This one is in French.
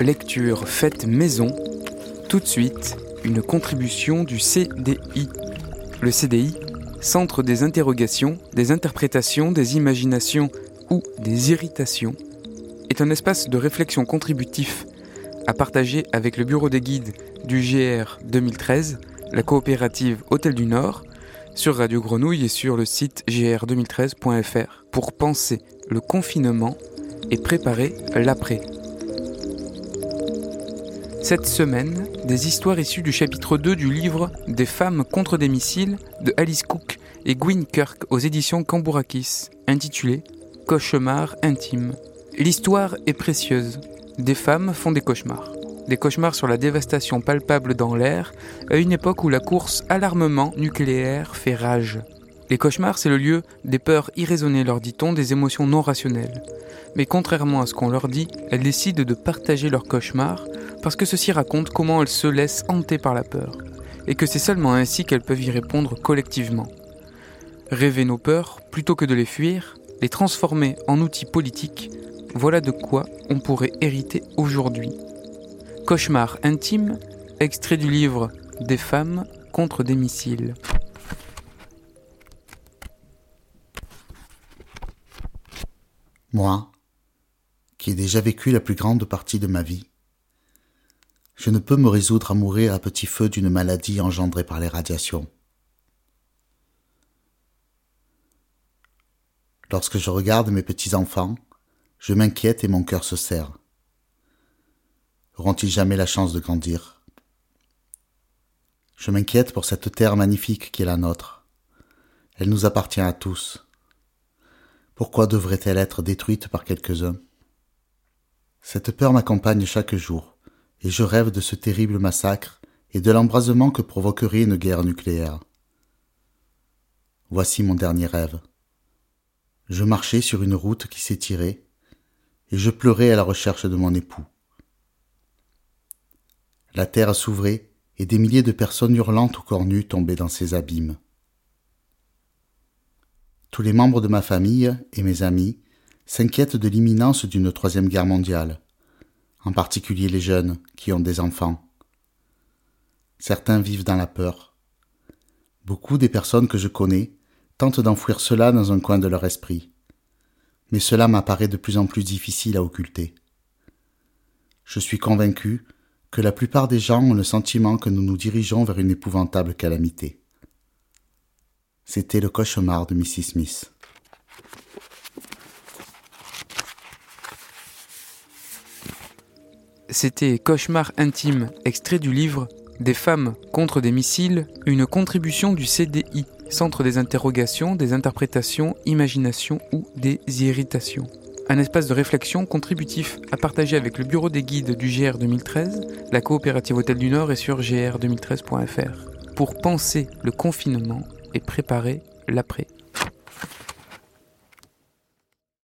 lecture faite maison. Tout de suite, une contribution du CDI. Le CDI, Centre des interrogations, des interprétations, des imaginations ou des irritations, est un espace de réflexion contributif à partager avec le bureau des guides du GR 2013, la coopérative Hôtel du Nord, sur Radio Grenouille et sur le site gr2013.fr pour penser le confinement et préparer l'après. Cette semaine, des histoires issues du chapitre 2 du livre Des femmes contre des missiles de Alice Cook et Gwyn Kirk aux éditions Cambourakis, intitulé Cauchemar intime. L'histoire est précieuse. Des femmes font des cauchemars. Des cauchemars sur la dévastation palpable dans l'air, à une époque où la course à l'armement nucléaire fait rage. Les cauchemars, c'est le lieu des peurs irraisonnées, leur dit-on, des émotions non rationnelles. Mais contrairement à ce qu'on leur dit, elles décident de partager leurs cauchemars parce que ceci raconte comment elles se laissent hanter par la peur, et que c'est seulement ainsi qu'elles peuvent y répondre collectivement. Rêver nos peurs, plutôt que de les fuir, les transformer en outils politiques, voilà de quoi on pourrait hériter aujourd'hui. Cauchemar intime, extrait du livre Des femmes contre des missiles. Moi, qui ai déjà vécu la plus grande partie de ma vie, je ne peux me résoudre à mourir à petit feu d'une maladie engendrée par les radiations. Lorsque je regarde mes petits-enfants, je m'inquiète et mon cœur se serre. Auront-ils jamais la chance de grandir? Je m'inquiète pour cette terre magnifique qui est la nôtre. Elle nous appartient à tous. Pourquoi devrait-elle être détruite par quelques-uns Cette peur m'accompagne chaque jour, et je rêve de ce terrible massacre et de l'embrasement que provoquerait une guerre nucléaire. Voici mon dernier rêve. Je marchais sur une route qui s'étirait, et je pleurais à la recherche de mon époux. La terre s'ouvrait, et des milliers de personnes hurlantes ou corps nus tombaient dans ces abîmes. Tous les membres de ma famille et mes amis s'inquiètent de l'imminence d'une troisième guerre mondiale, en particulier les jeunes qui ont des enfants. Certains vivent dans la peur. Beaucoup des personnes que je connais tentent d'enfouir cela dans un coin de leur esprit. Mais cela m'apparaît de plus en plus difficile à occulter. Je suis convaincu que la plupart des gens ont le sentiment que nous nous dirigeons vers une épouvantable calamité. C'était le cauchemar de Mrs. Smith. C'était Cauchemar intime, extrait du livre Des femmes contre des missiles, une contribution du CDI, Centre des interrogations, des interprétations, imaginations ou des irritations. Un espace de réflexion contributif à partager avec le bureau des guides du GR 2013, la coopérative Hôtel du Nord et sur gr2013.fr, pour penser le confinement et préparer l'après.